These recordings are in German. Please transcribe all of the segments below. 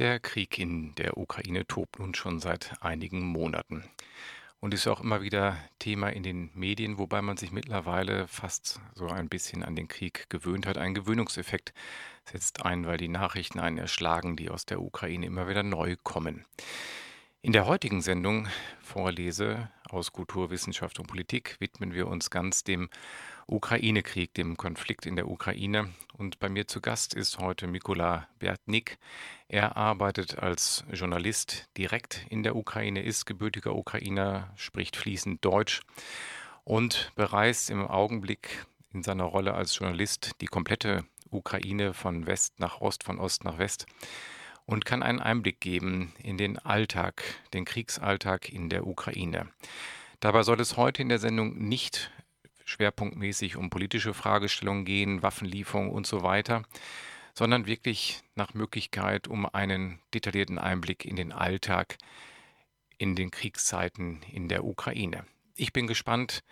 Der Krieg in der Ukraine tobt nun schon seit einigen Monaten und ist auch immer wieder Thema in den Medien, wobei man sich mittlerweile fast so ein bisschen an den Krieg gewöhnt hat. Ein Gewöhnungseffekt setzt ein, weil die Nachrichten einen erschlagen, die aus der Ukraine immer wieder neu kommen. In der heutigen Sendung Vorlese aus Kultur, Wissenschaft und Politik widmen wir uns ganz dem Ukraine-Krieg, dem Konflikt in der Ukraine. Und bei mir zu Gast ist heute Mikola Bertnik. Er arbeitet als Journalist direkt in der Ukraine, ist gebürtiger Ukrainer, spricht fließend Deutsch und bereist im Augenblick in seiner Rolle als Journalist die komplette Ukraine von West nach Ost, von Ost nach West und kann einen Einblick geben in den Alltag, den Kriegsalltag in der Ukraine. Dabei soll es heute in der Sendung nicht schwerpunktmäßig um politische Fragestellungen gehen, Waffenlieferung und so weiter, sondern wirklich nach Möglichkeit um einen detaillierten Einblick in den Alltag in den Kriegszeiten in der Ukraine. Ich bin gespannt,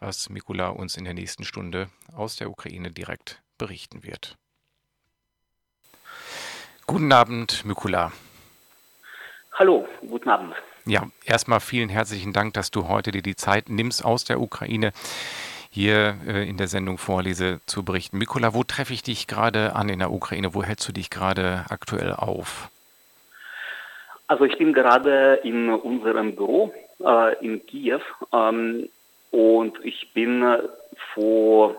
was Mikula uns in der nächsten Stunde aus der Ukraine direkt berichten wird. Guten Abend, Mikula. Hallo, guten Abend. Ja, erstmal vielen herzlichen Dank, dass du heute dir die Zeit nimmst aus der Ukraine hier äh, in der Sendung Vorlese zu berichten. Mikola, wo treffe ich dich gerade an in der Ukraine? Wo hältst du dich gerade aktuell auf? Also ich bin gerade in unserem Büro äh, in Kiew ähm, und ich bin vor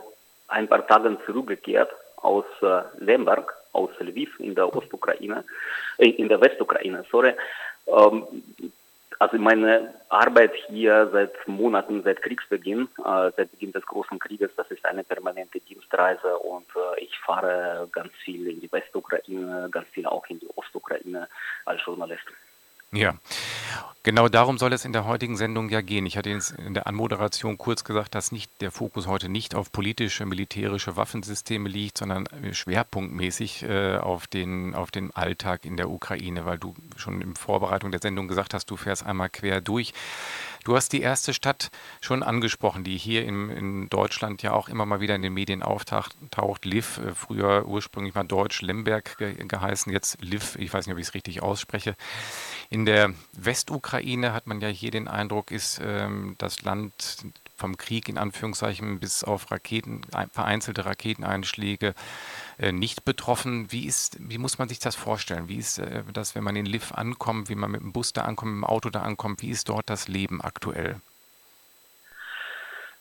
ein paar Tagen zurückgekehrt aus äh, Lemberg, aus Lviv in der Ostukraine, äh, in der Westukraine, sorry. Ähm, also meine Arbeit hier seit Monaten, seit Kriegsbeginn, äh, seit Beginn des großen Krieges, das ist eine permanente Dienstreise und äh, ich fahre ganz viel in die Westukraine, ganz viel auch in die Ostukraine als Journalist. Ja, genau darum soll es in der heutigen Sendung ja gehen. Ich hatte in der Anmoderation kurz gesagt, dass nicht der Fokus heute nicht auf politische, militärische Waffensysteme liegt, sondern schwerpunktmäßig äh, auf, den, auf den Alltag in der Ukraine, weil du schon in Vorbereitung der Sendung gesagt hast, du fährst einmal quer durch. Du hast die erste Stadt schon angesprochen, die hier in, in Deutschland ja auch immer mal wieder in den Medien auftaucht. Liv, äh, früher ursprünglich mal Deutsch Lemberg ge geheißen, jetzt Liv, ich weiß nicht, ob ich es richtig ausspreche. In der Westukraine hat man ja hier den Eindruck, ist ähm, das Land vom Krieg in Anführungszeichen bis auf Raketen, vereinzelte Raketeneinschläge äh, nicht betroffen. Wie, ist, wie muss man sich das vorstellen? Wie ist äh, das, wenn man in Liv ankommt, wie man mit dem Bus da ankommt, mit dem Auto da ankommt? Wie ist dort das Leben aktuell?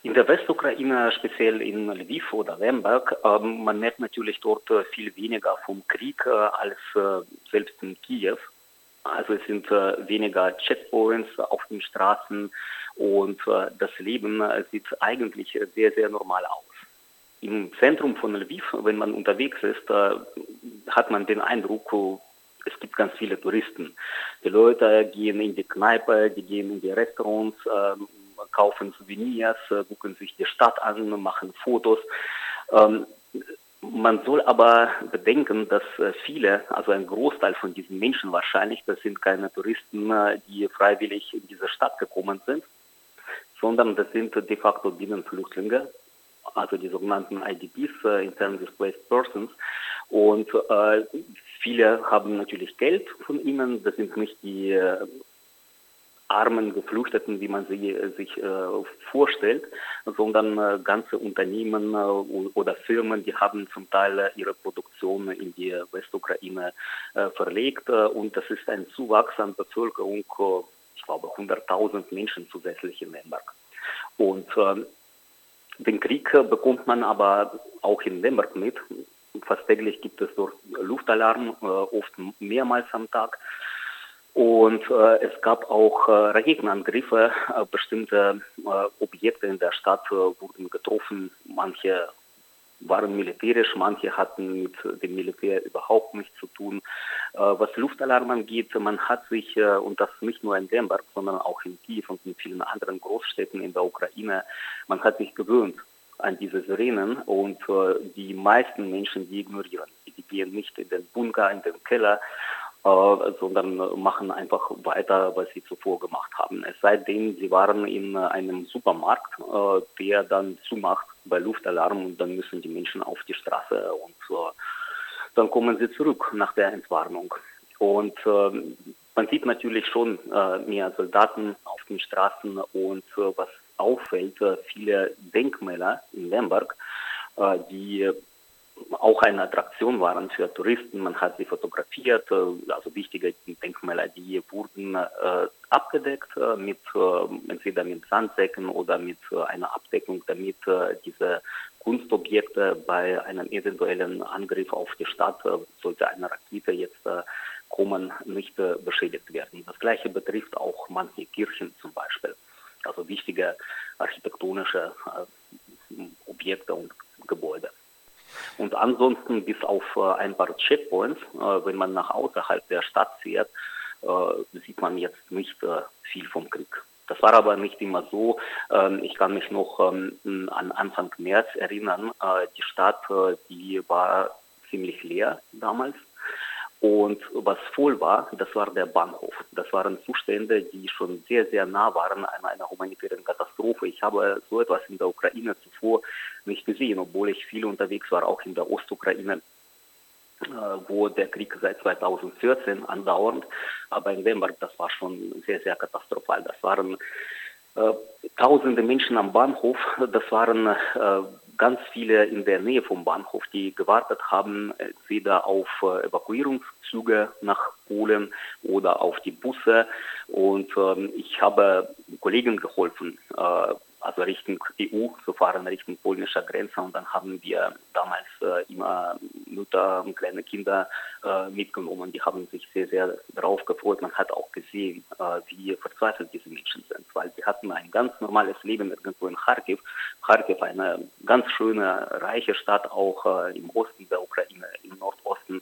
In der Westukraine, speziell in Lviv oder Lemberg, ähm, man merkt natürlich dort äh, viel weniger vom Krieg als selbst in Kiew. Also es sind weniger Checkpoints auf den Straßen und äh, das Leben äh, sieht eigentlich sehr, sehr normal aus. Im Zentrum von Lviv, wenn man unterwegs ist, äh, hat man den Eindruck, es gibt ganz viele Touristen. Die Leute gehen in die Kneipe, die gehen in die Restaurants, ähm, kaufen Souvenirs, gucken sich die Stadt an, machen Fotos. Ähm, man soll aber bedenken, dass viele, also ein Großteil von diesen Menschen wahrscheinlich, das sind keine Touristen, die freiwillig in diese Stadt gekommen sind, sondern das sind de facto Binnenflüchtlinge, also die sogenannten IDPs, äh, Intern Displaced Persons. Und äh, viele haben natürlich Geld von ihnen, das sind nicht die äh, armen Geflüchteten, wie man sie äh, sich äh, vorstellt, sondern äh, ganze Unternehmen äh, oder Firmen, die haben zum Teil äh, ihre Produktion in die Westukraine äh, verlegt und das ist ein Zuwachs an Bevölkerung ich glaube, 100.000 Menschen zusätzlich in Lemberg. Und äh, den Krieg bekommt man aber auch in Lemberg mit. Fast täglich gibt es dort Luftalarm, äh, oft mehrmals am Tag. Und äh, es gab auch äh, Raketenangriffe. Äh, bestimmte äh, Objekte in der Stadt äh, wurden getroffen. Manche waren militärisch, manche hatten mit dem Militär überhaupt nichts zu tun. Äh, was Luftalarm angeht, man hat sich, äh, und das nicht nur in Lemberg, sondern auch in Kiew und in vielen anderen Großstädten in der Ukraine, man hat sich gewöhnt an diese Sirenen und äh, die meisten Menschen, die ignorieren. Die gehen nicht in den Bunker, in den Keller, sondern machen einfach weiter, was sie zuvor gemacht haben. Es sei denn, sie waren in einem Supermarkt, der dann zumacht bei Luftalarm und dann müssen die Menschen auf die Straße und äh, dann kommen sie zurück nach der Entwarnung. Und man sieht natürlich schon mehr Soldaten auf den Straßen und was auffällt, viele Denkmäler in Lemberg, die auch eine Attraktion waren für Touristen. Man hat sie fotografiert, äh, also wichtige Denkmäler, die wurden äh, abgedeckt äh, mit äh, entweder mit Sandsäcken oder mit äh, einer Abdeckung, damit äh, diese Kunstobjekte bei einem eventuellen Angriff auf die Stadt, sollte eine Rakete jetzt kommen, nicht beschädigt werden. Das gleiche betrifft auch manche Kirchen zum Beispiel, also wichtige architektonische Objekte und Gebäude. Und ansonsten bis auf äh, ein paar Checkpoints, äh, wenn man nach außerhalb der Stadt fährt, äh, sieht man jetzt nicht viel vom Krieg. Das war aber nicht immer so. Ähm, ich kann mich noch ähm, an Anfang März erinnern. Die Stadt, die war ziemlich leer damals. Und was voll war, das war der Bahnhof. Das waren Zustände, die schon sehr, sehr nah waren an einer humanitären Katastrophe. Ich habe so etwas in der Ukraine zuvor nicht gesehen, obwohl ich viel unterwegs war, auch in der Ostukraine, äh, wo der Krieg seit 2014 andauernd. Aber in Lemberg, das war schon sehr, sehr katastrophal. Das waren äh, tausende Menschen am Bahnhof. Das waren äh, ganz viele in der Nähe vom Bahnhof, die gewartet haben, entweder auf äh, Evakuierungszüge nach Polen oder auf die Busse. Und ähm, ich habe Kollegen geholfen, äh, also Richtung EU zu fahren, Richtung polnischer Grenze. Und dann haben wir damals äh, immer Mütter und kleine Kinder äh, mitgenommen. Die haben sich sehr, sehr darauf gefreut. Man hat auch gesehen, äh, wie verzweifelt diese Menschen sind, weil sie hatten ein ganz normales Leben irgendwo in Kharkiv. Kharkiv, eine ganz schöne, reiche Stadt, auch äh, im Osten der Ukraine, im Nordosten.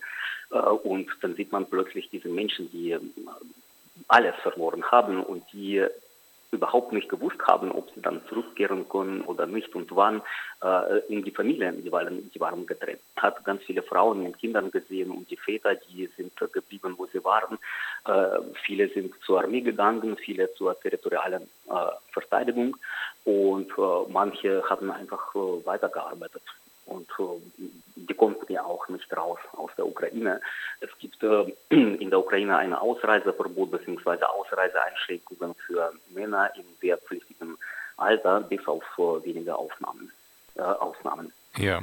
Äh, und dann sieht man plötzlich diese Menschen, die äh, alles verloren haben und die überhaupt nicht gewusst haben, ob sie dann zurückkehren können oder nicht und wann äh, in die Familien, die waren, die waren getrennt. Hat ganz viele Frauen mit Kindern gesehen und die Väter, die sind geblieben, wo sie waren. Äh, viele sind zur Armee gegangen, viele zur territorialen äh, Verteidigung und äh, manche haben einfach äh, weitergearbeitet und äh, die konnten ja auch nicht raus aus der Ukraine. Es gibt äh, in der Ukraine ein Ausreiseverbot bzw. Ausreiseeinschränkungen für Männer im wehrpflichtigen Alter, bis auf äh, wenige Aufnahmen, Ausnahmen. Ja.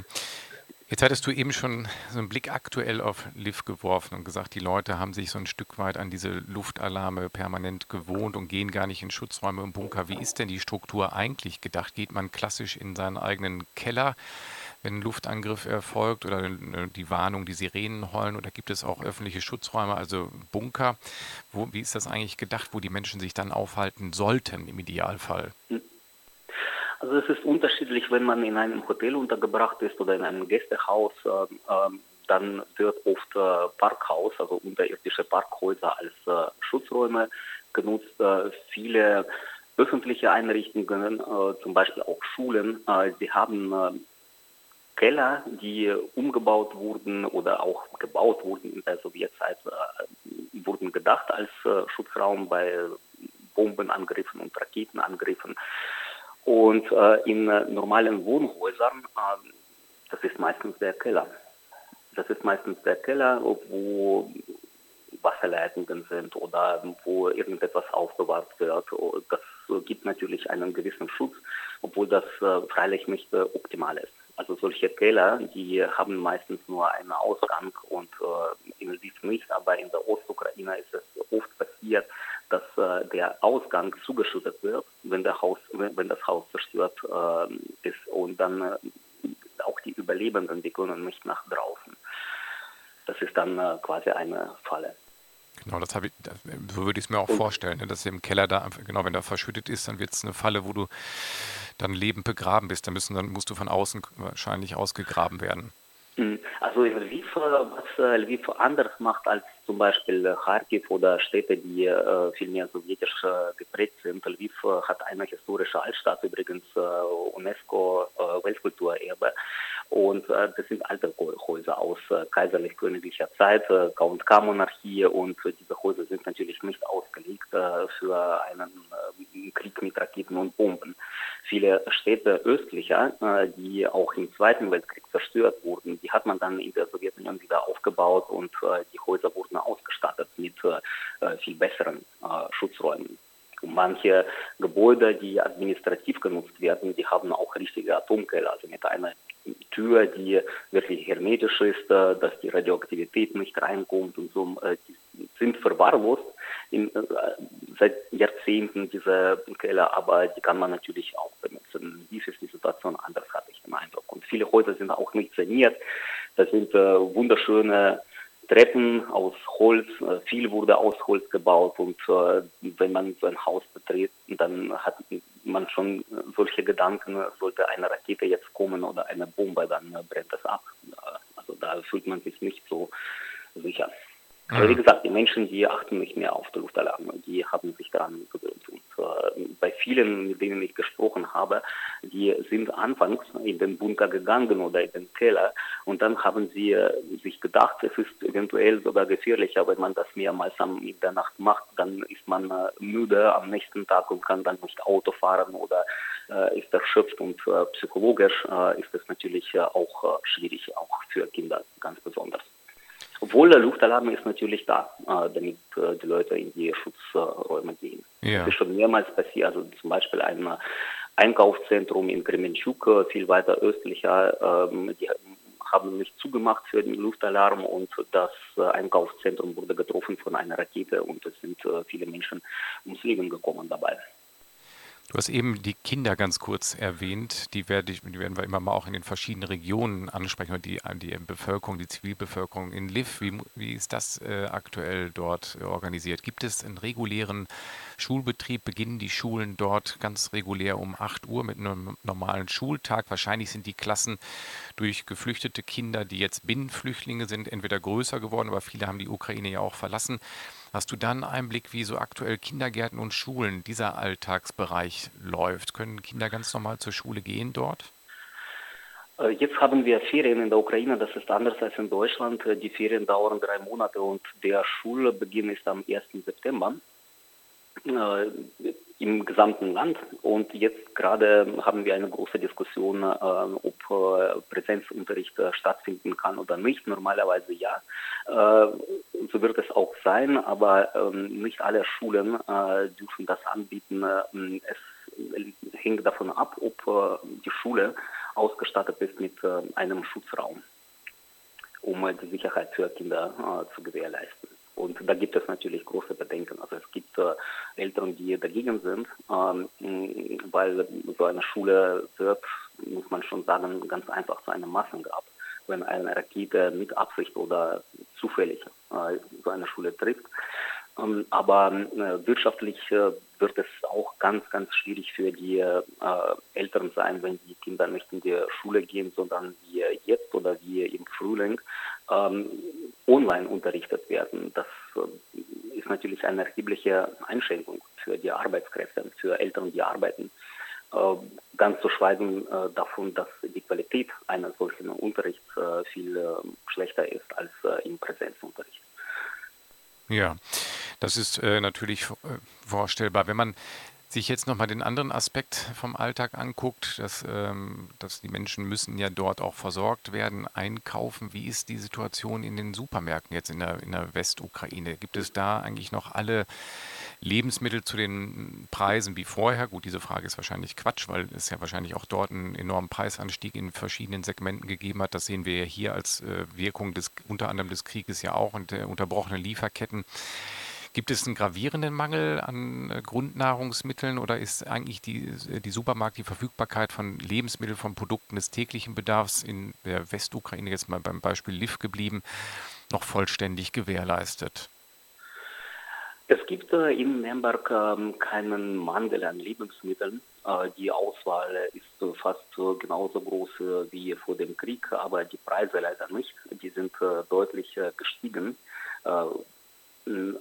Jetzt hattest du eben schon so einen Blick aktuell auf Liv geworfen und gesagt, die Leute haben sich so ein Stück weit an diese Luftalarme permanent gewohnt und gehen gar nicht in Schutzräume und Bunker. Wie ist denn die Struktur eigentlich gedacht? Geht man klassisch in seinen eigenen Keller? Wenn ein Luftangriff erfolgt oder die Warnung, die Sirenen heulen oder gibt es auch öffentliche Schutzräume, also Bunker? Wo, wie ist das eigentlich gedacht, wo die Menschen sich dann aufhalten sollten im Idealfall? Also es ist unterschiedlich, wenn man in einem Hotel untergebracht ist oder in einem Gästehaus, äh, äh, dann wird oft äh, Parkhaus, also unterirdische Parkhäuser als äh, Schutzräume genutzt. Äh, viele öffentliche Einrichtungen, äh, zum Beispiel auch Schulen, sie haben Keller, die umgebaut wurden oder auch gebaut wurden in der Sowjetzeit, äh, wurden gedacht als äh, Schutzraum bei Bombenangriffen und Raketenangriffen. Und äh, in normalen Wohnhäusern, das ist meistens der Keller. Das ist meistens der Keller, wo Wasserleitungen sind oder wo irgendetwas aufbewahrt wird. Das gibt natürlich einen gewissen Schutz, obwohl das freilich nicht optimal ist. Also solche Keller, die haben meistens nur einen Ausgang und äh, in Lviv nicht, aber in der Ostukraine ist es oft passiert, dass äh, der Ausgang zugeschüttet wird, wenn, der Haus, wenn, wenn das Haus zerstört äh, ist und dann äh, auch die Überlebenden, die können nicht nach draußen. Das ist dann äh, quasi eine Falle. Genau, das habe ich, so würde ich es mir auch vorstellen, ne, dass im Keller da, genau, wenn da verschüttet ist, dann wird es eine Falle, wo du dann lebend begraben bist. Da müssen, dann musst du von außen wahrscheinlich ausgegraben werden. Hm, also in Lviv, was äh, Lviv anders macht als zum Beispiel Kharkiv oder Städte, die äh, viel mehr sowjetisch äh, geprägt sind. Lviv äh, hat eine historische Altstadt, übrigens äh, UNESCO-Weltkulturerbe. Und äh, das sind alte Häuser aus kaiserlich-königlicher Zeit, K&K-Monarchie. Und diese Häuser sind natürlich nicht ausgelegt für einen Krieg mit Raketen und Bomben. Viele Städte östlicher, die auch im Zweiten Weltkrieg zerstört wurden, die hat man dann in der Sowjetunion wieder aufgebaut und die Häuser wurden ausgestattet mit äh, viel besseren äh, Schutzräumen. Manche Gebäude, die administrativ genutzt werden, die haben auch richtige Atomkeller, also mit einer Tür, die wirklich hermetisch ist, äh, dass die Radioaktivität nicht reinkommt und so. Die sind verwahrlost in, seit Jahrzehnten, diese Keller, aber die kann man natürlich auch benutzen. Dies ist die Situation anders, hatte ich den Eindruck. Und viele Häuser sind auch nicht saniert. Das sind wunderschöne Treppen aus Holz, äh, viel wurde aus Holz gebaut und äh, wenn man so ein Haus betritt, dann hat man schon solche Gedanken, sollte eine Rakete jetzt kommen oder eine Bombe, dann brennt das ab. Also da fühlt man sich nicht so sicher. Aber wie gesagt, die Menschen, die achten nicht mehr auf die Luftalarme, die haben sich daran gewöhnt. Und äh, bei vielen, mit denen ich gesprochen habe, die sind anfangs in den Bunker gegangen oder in den Keller und dann haben sie äh, sich gedacht, es ist eventuell sogar gefährlicher, wenn man das mehrmals am, in der Nacht macht, dann ist man äh, müde am nächsten Tag und kann dann nicht Auto fahren oder äh, ist erschöpft und äh, psychologisch ist es natürlich auch schwierig, auch für Kinder ganz besonders. Obwohl der Luftalarm ist natürlich da, äh, damit äh, die Leute in die Schutzräume gehen. Ja. Das ist schon mehrmals passiert. Also zum Beispiel ein Einkaufszentrum in Kremenchuk, äh, viel weiter östlicher, ähm, die haben nicht zugemacht für den Luftalarm und das Einkaufszentrum wurde getroffen von einer Rakete und es sind viele Menschen ums Leben gekommen dabei. Du hast eben die Kinder ganz kurz erwähnt. Die, werde ich, die werden wir immer mal auch in den verschiedenen Regionen ansprechen, die, die Bevölkerung, die Zivilbevölkerung in Liv. Wie, wie ist das äh, aktuell dort organisiert? Gibt es einen regulären Schulbetrieb? Beginnen die Schulen dort ganz regulär um 8 Uhr mit einem normalen Schultag? Wahrscheinlich sind die Klassen durch geflüchtete Kinder, die jetzt Binnenflüchtlinge sind, entweder größer geworden, aber viele haben die Ukraine ja auch verlassen. Hast du dann einen Blick, wie so aktuell Kindergärten und Schulen dieser Alltagsbereich läuft? Können Kinder ganz normal zur Schule gehen dort? Äh, jetzt haben wir Ferien in der Ukraine, das ist anders als in Deutschland. Die Ferien dauern drei Monate und der Schulbeginn ist am 1. September. Äh, im gesamten Land. Und jetzt gerade haben wir eine große Diskussion, äh, ob äh, Präsenzunterricht äh, stattfinden kann oder nicht. Normalerweise ja. Äh, so wird es auch sein, aber ähm, nicht alle Schulen äh, dürfen das anbieten. es hängt davon ab, ob die Schule ausgestattet ist mit einem Schutzraum, um die Sicherheit für Kinder zu gewährleisten. Und da gibt es natürlich große Bedenken. Also es gibt äh, Eltern, die dagegen sind, ähm, weil so eine Schule wird, muss man schon sagen, ganz einfach zu einem Massengrab. Wenn eine Rakete mit Absicht oder zufällig äh, so eine Schule trifft. Ähm, aber äh, wirtschaftlich äh, wird es auch ganz, ganz schwierig für die äh, Eltern sein, wenn die Kinder nicht in die Schule gehen, sondern wie jetzt oder wie im Frühling ähm, online unterrichtet werden. Das äh, ist natürlich eine erhebliche Einschränkung für die Arbeitskräfte, für Eltern, die arbeiten. Äh, ganz zu schweigen äh, davon, dass die Qualität eines solchen Unterrichts äh, viel äh, schlechter ist als äh, im Präsenzunterricht. Ja, das ist natürlich vorstellbar. Wenn man sich jetzt nochmal den anderen Aspekt vom Alltag anguckt, dass, ähm, dass die Menschen müssen ja dort auch versorgt werden, einkaufen. Wie ist die Situation in den Supermärkten jetzt in der, in der Westukraine? Gibt es da eigentlich noch alle Lebensmittel zu den Preisen wie vorher? Gut, diese Frage ist wahrscheinlich Quatsch, weil es ja wahrscheinlich auch dort einen enormen Preisanstieg in verschiedenen Segmenten gegeben hat. Das sehen wir ja hier als äh, Wirkung des unter anderem des Krieges ja auch und der unterbrochenen Lieferketten. Gibt es einen gravierenden Mangel an äh, Grundnahrungsmitteln oder ist eigentlich die, äh, die Supermarkt, die Verfügbarkeit von Lebensmitteln, von Produkten des täglichen Bedarfs in der Westukraine, jetzt mal beim Beispiel Liv geblieben, noch vollständig gewährleistet? Es gibt äh, in Nürnberg äh, keinen Mangel an Lebensmitteln. Die Auswahl ist fast genauso groß wie vor dem Krieg, aber die Preise leider nicht. Die sind deutlich gestiegen.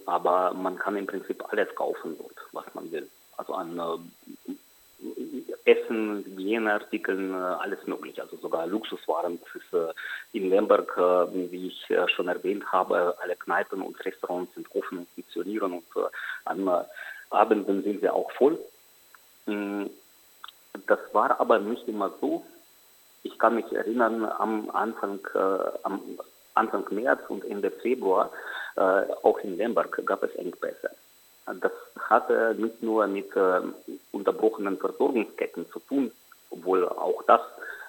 Aber man kann im Prinzip alles kaufen dort, was man will. Also an Essen, Hygieneartikeln, alles mögliche, also sogar Luxuswaren. Das ist in Lemberg, wie ich schon erwähnt habe, alle Kneipen und Restaurants sind offen und funktionieren und an Abenden sind sie auch voll. Mm, das war aber nicht immer so. Ich kann mich erinnern, am Anfang, äh, am Anfang März und Ende Februar, äh, auch in Lemberg, gab es Engpässe. Das hatte nicht nur mit äh, unterbrochenen Versorgungsketten zu tun, obwohl auch das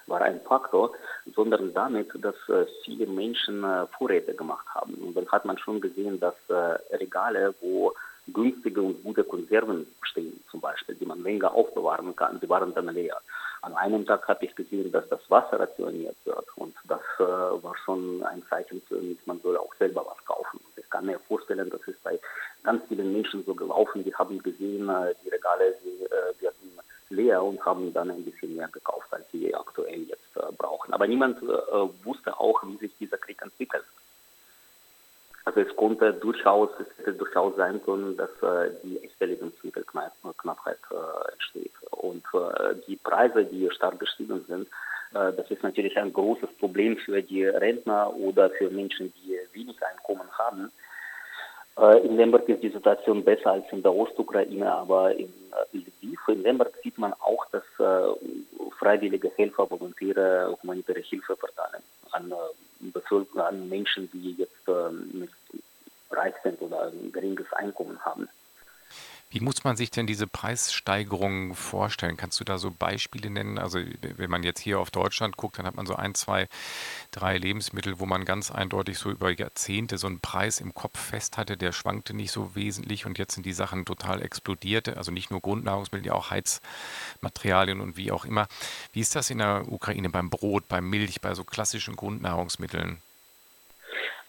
war ein Faktor, sondern damit, dass äh, viele Menschen äh, Vorräte gemacht haben. Und dann hat man schon gesehen, dass äh, Regale, wo günstige und gute Konserven stehen, zum Beispiel, die man länger aufbewahren kann, die waren dann leer. An einem Tag habe ich gesehen, dass das Wasser rationiert wird und das äh, war schon ein Zeichen man soll auch selber was kaufen. Ich kann mir vorstellen, das ist bei ganz vielen Menschen so gelaufen, die haben gesehen, äh, die Regale die, äh, werden leer und haben dann ein bisschen mehr gekauft, als sie aktuell jetzt äh, brauchen. Aber niemand äh, wusste auch, wie sich dieser Krieg entwickelt. Also es konnte durchaus, es hätte durchaus sein können, dass äh, die echte Lebensmittelknappheit äh, entsteht. Und äh, die Preise, die stark gestiegen sind, äh, das ist natürlich ein großes Problem für die Rentner oder für Menschen, die wenig Einkommen haben. Äh, in Lemberg ist die Situation besser als in der Ostukraine, aber in äh, Lviv, in Lemberg sieht man auch, dass freiwillige Helfer, Volontäre humanitäre Hilfe verteilen an Bevölkerung, an Menschen, die jetzt nicht reich sind oder ein geringes Einkommen haben. Wie muss man sich denn diese Preissteigerungen vorstellen? Kannst du da so Beispiele nennen? Also wenn man jetzt hier auf Deutschland guckt, dann hat man so ein, zwei, drei Lebensmittel, wo man ganz eindeutig so über Jahrzehnte so einen Preis im Kopf fest hatte, der schwankte nicht so wesentlich und jetzt sind die Sachen total explodiert. Also nicht nur Grundnahrungsmittel, ja auch Heizmaterialien und wie auch immer. Wie ist das in der Ukraine beim Brot, beim Milch, bei so klassischen Grundnahrungsmitteln?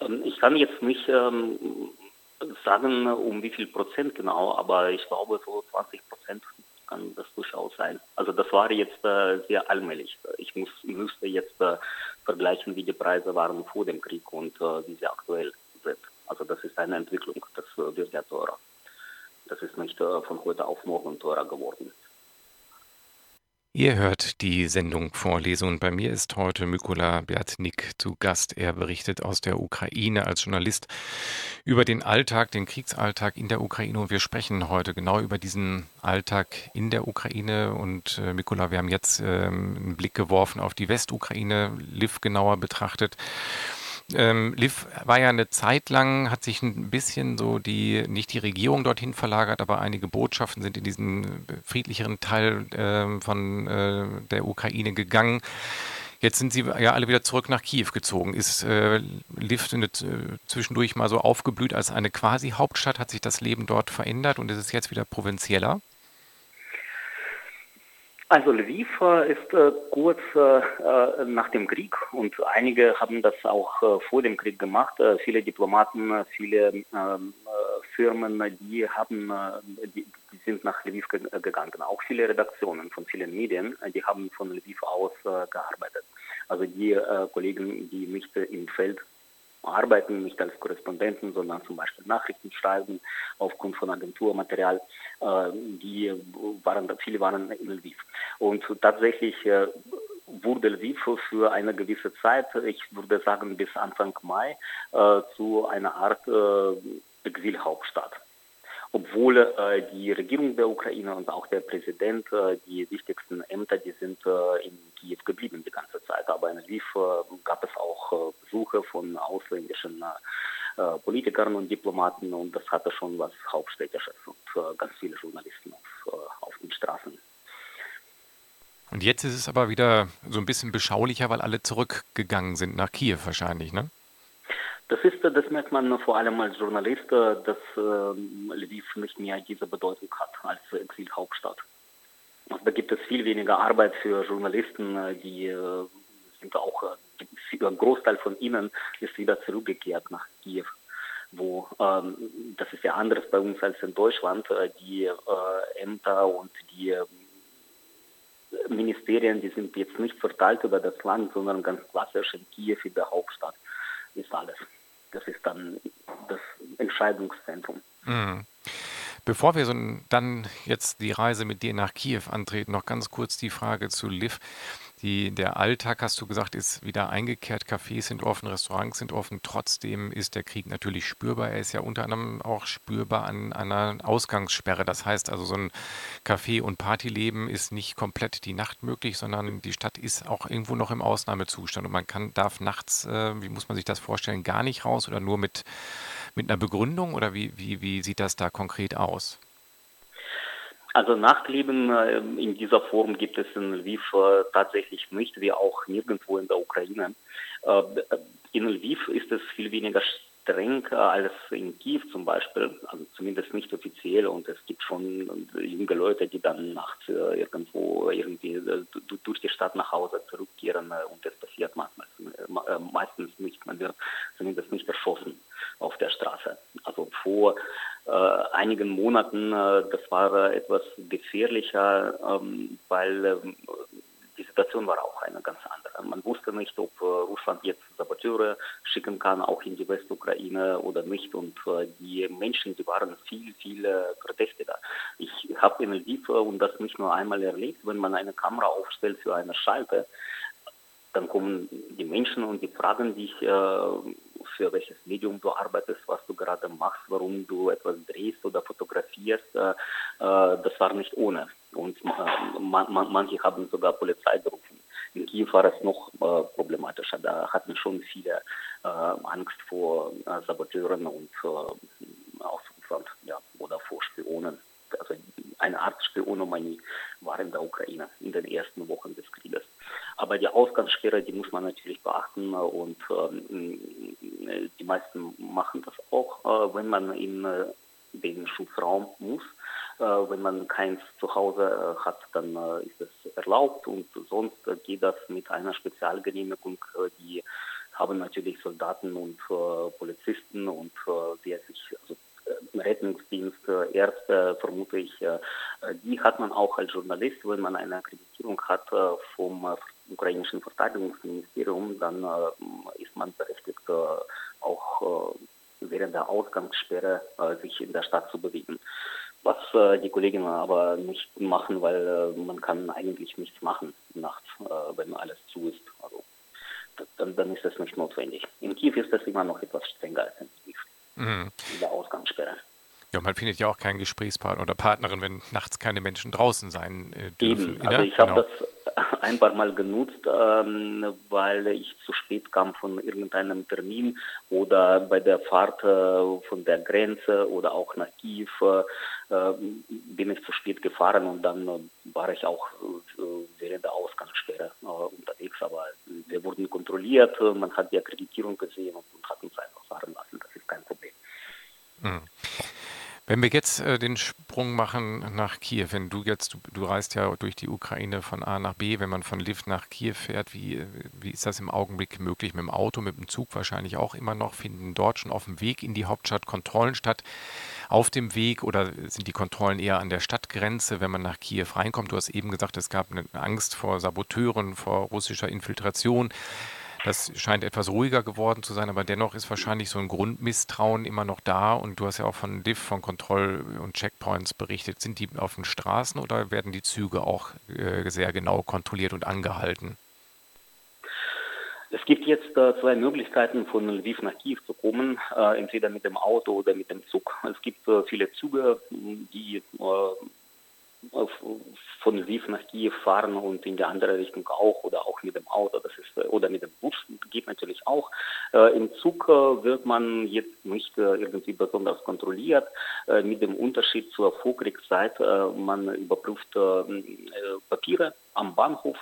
Ähm, ich kann jetzt nicht ähm, sagen, um wie viel Prozent genau, aber ich glaube, so 20 Prozent kann das durchaus sein. Also das war jetzt äh, sehr allmählich. Ich muss, müsste jetzt äh, vergleichen, wie die Preise waren vor dem Krieg und äh, wie sie aktuell sind. Also das ist eine Entwicklung, das äh, wird ja teurer. Das ist nicht äh, von heute auf morgen teurer geworden. Ihr hört die Sendung Vorlesung. Bei mir ist heute Mykola Bertnik zu Gast. Er berichtet aus der Ukraine als Journalist über den Alltag, den Kriegsalltag in der Ukraine. Und wir sprechen heute genau über diesen Alltag in der Ukraine. Und äh, Mykola, wir haben jetzt ähm, einen Blick geworfen auf die Westukraine, Liv genauer betrachtet. Ähm, Liv war ja eine Zeit lang, hat sich ein bisschen so die, nicht die Regierung dorthin verlagert, aber einige Botschaften sind in diesen friedlicheren Teil äh, von äh, der Ukraine gegangen. Jetzt sind sie ja alle wieder zurück nach Kiew gezogen. Ist äh, Liv äh, zwischendurch mal so aufgeblüht als eine quasi Hauptstadt? Hat sich das Leben dort verändert und ist es jetzt wieder provinzieller? Also Lviv äh, ist äh, kurz äh, nach dem Krieg und einige haben das auch vor dem Krieg gemacht. Viele Diplomaten, viele ähm, Firmen, die haben, die, sind nach Lviv ge gegangen. Auch viele Redaktionen von vielen Medien, die haben von Lviv aus gearbeitet. Also die Kollegen, die nicht im Feld arbeiten, nicht als Korrespondenten, sondern zum Beispiel Nachrichten schreiben aufgrund von Agenturmaterial. Äh, die waren, viele waren in Lviv. Und tatsächlich äh, wurde Lviv für eine gewisse Zeit, ich würde sagen bis Anfang Mai, äh, zu einer Art Exilhauptstadt obwohl äh, die Regierung der Ukraine und auch der Präsident, äh, die wichtigsten Ämter, die sind äh, in Kiew geblieben die ganze Zeit. Aber in Lviv gab es auch Besuche von ausländischen Politikern und Diplomaten und das hatte schon was Hauptstädtisches und ganz viele Journalisten auf, auf den Straßen. Und jetzt ist es aber wieder so ein bisschen beschaulicher, weil alle zurückgegangen sind nach Kiew wahrscheinlich, ne? Das ist, das merkt man vor allem als Journalist, dass äh, Lviv nicht mehr diese Bedeutung hat als Exilhauptstadt. Also da gibt es viel weniger Arbeit für Journalisten, äh, die äh, sind auch, äh, ein Großteil von ihnen ist wieder zurückgekehrt nach Kiew. wo ähm, das ist ja anders bei uns als in Deutschland. Äh, die äh, Ämter und die äh, Ministerien, die sind jetzt nicht verteilt über das Land, sondern ganz klassisch in Kiew in der Hauptstadt ist alles. Das ist dann das Entscheidungszentrum. Mhm. Bevor wir so dann jetzt die Reise mit dir nach Kiew antreten, noch ganz kurz die Frage zu Liv. Die, der Alltag, hast du gesagt, ist wieder eingekehrt. Cafés sind offen, Restaurants sind offen. Trotzdem ist der Krieg natürlich spürbar. Er ist ja unter anderem auch spürbar an einer Ausgangssperre. Das heißt also, so ein Café- und Partyleben ist nicht komplett die Nacht möglich, sondern die Stadt ist auch irgendwo noch im Ausnahmezustand. Und man kann, darf nachts, äh, wie muss man sich das vorstellen, gar nicht raus oder nur mit, mit einer Begründung? Oder wie, wie, wie sieht das da konkret aus? Also Nachtleben äh, in dieser Form gibt es in Lviv äh, tatsächlich nicht, wie auch nirgendwo in der Ukraine. Äh, in Lviv ist es viel weniger streng als in Kiew zum Beispiel, also zumindest nicht offiziell. Und es gibt schon junge Leute, die dann nachts irgendwo irgendwie durch die Stadt nach Hause zurückkehren und es passiert meistens, meistens nicht. Man wird zumindest nicht erschossen auf der Straße. Also vor äh, einigen Monaten, äh, das war etwas gefährlicher, ähm, weil die Situation war auch eine ganz andere. Man wusste nicht, ob äh, Russland jetzt Saboteure schicken kann, auch in die Westukraine oder nicht. Und die Menschen, die waren viel, viel verdächtiger. Ich habe in Lviv und das nicht nur einmal erlebt, wenn man eine Kamera aufstellt für eine Schalte, dann kommen die Menschen und die fragen dich, für welches Medium du arbeitest, was du gerade machst, warum du etwas drehst oder fotografierst. Äh, äh, das war nicht ohne. Und äh, man, man, manche haben sogar Polizei gerufen. In Kiew war es noch problematischer. Da hatten schon viele Angst vor Saboteuren und aus ja, oder vor Spionen. Also eine Art Spionomanie war in der Ukraine in den ersten Wochen des Krieges. Aber die Ausgangssperre, die muss man natürlich beachten und ähm, die meisten machen das auch, äh, wenn man in äh, den Schutzraum muss. Äh, wenn man keins zu Hause hat, dann ist es erlaubt und sonst geht das mit einer Spezialgenehmigung, die haben natürlich Soldaten und Polizisten und wer sich also Rettungsdienst, Ärzte, vermute ich, die hat man auch als Journalist, wenn man eine Akkreditierung hat vom ukrainischen Verteidigungsministerium, dann äh, ist man berechtigt, äh, auch äh, während der Ausgangssperre sich in der Stadt zu bewegen. Was die Kolleginnen aber nicht machen, weil man kann eigentlich nichts machen nachts, wenn alles zu ist. Also dann, dann ist das nicht notwendig. In Kiew ist das immer noch etwas strenger als in Kiew. Mhm. In der Ausgangssperre. Ja, man findet ja auch keinen Gesprächspartner oder Partnerin, wenn nachts keine Menschen draußen sein äh, dürfen. Eben, also ich habe genau. das ein paar Mal genutzt, ähm, weil ich zu spät kam von irgendeinem Termin oder bei der Fahrt äh, von der Grenze oder auch nach Kiew äh, bin ich zu spät gefahren und dann äh, war ich auch äh, während der Ausgangssperre äh, unterwegs. Aber wir wurden kontrolliert, man hat die Akkreditierung gesehen und, und hat uns einfach fahren lassen. Das ist kein Problem. Mhm. Wenn wir jetzt äh, den Sprung machen nach Kiew, wenn du jetzt, du, du, reist ja durch die Ukraine von A nach B, wenn man von Lviv nach Kiew fährt, wie, wie ist das im Augenblick möglich? Mit dem Auto, mit dem Zug wahrscheinlich auch immer noch? Finden dort schon auf dem Weg in die Hauptstadt Kontrollen statt? Auf dem Weg oder sind die Kontrollen eher an der Stadtgrenze, wenn man nach Kiew reinkommt? Du hast eben gesagt, es gab eine Angst vor Saboteuren, vor russischer Infiltration. Das scheint etwas ruhiger geworden zu sein, aber dennoch ist wahrscheinlich so ein Grundmisstrauen immer noch da. Und du hast ja auch von DIF, von Kontroll- und Checkpoints berichtet. Sind die auf den Straßen oder werden die Züge auch äh, sehr genau kontrolliert und angehalten? Es gibt jetzt äh, zwei Möglichkeiten, von Lviv nach Kiew zu kommen, äh, entweder mit dem Auto oder mit dem Zug. Es gibt äh, viele Züge, die äh, von Lviv nach Kiew fahren und in die andere Richtung auch oder auch mit dem Auto, das ist oder mit dem Bus geht natürlich auch. Äh, Im Zug äh, wird man jetzt nicht äh, irgendwie besonders kontrolliert, äh, mit dem Unterschied zur Vorkriegszeit. Äh, man überprüft äh, Papiere am Bahnhof